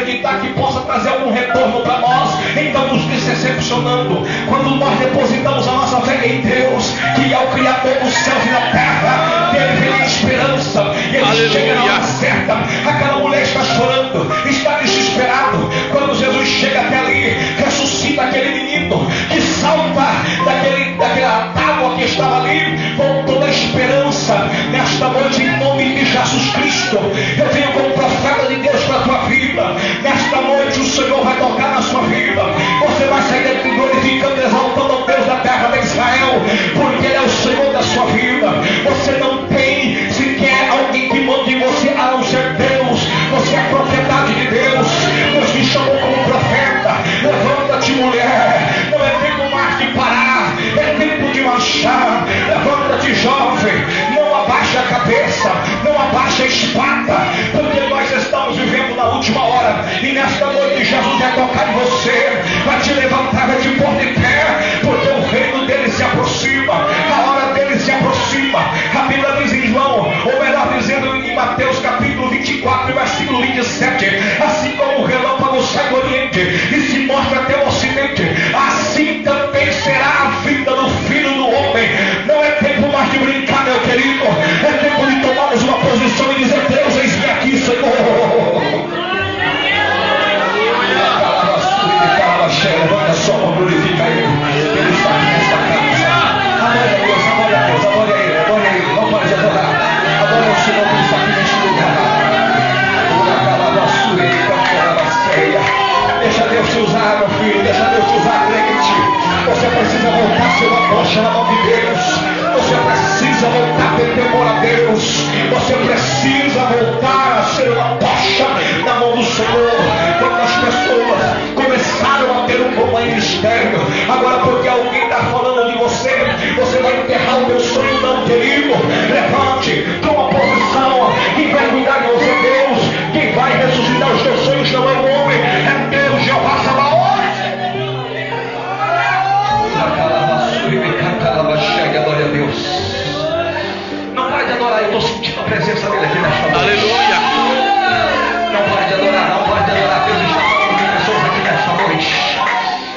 acreditar que possa trazer algum retorno para nós, então nos decepcionando. Quando nós depositamos a nossa fé em Deus, que é o Criador dos céus e da terra, ele vem a esperança, e ele Aleluia. chega na hora certa. Aquela mulher está chorando, está desesperado. Quando Jesus chega até ali, ressuscita aquele menino que salva daquele, daquela água que estava ali, com toda a esperança. Nesta noite, em nome de Jesus Cristo, eu filha, já deu sua crente. Você precisa voltar seu apóstolo ao viver. presença dele aqui nesta noite. Aleluia. Não pode adorar, não pode adorar. Deus está falando de pessoas aqui nesta noite.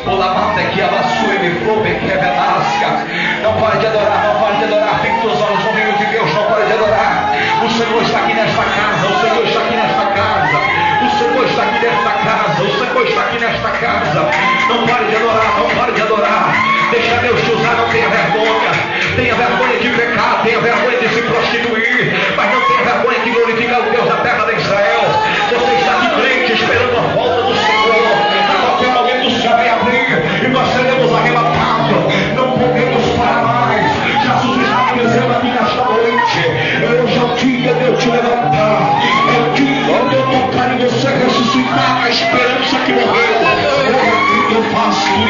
Olamata que abassue me probe que revenasca. Não pode adorar, não pode adorar. Fique os olhos no meio de Deus, não pode adorar. O Senhor está aqui nesta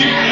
you.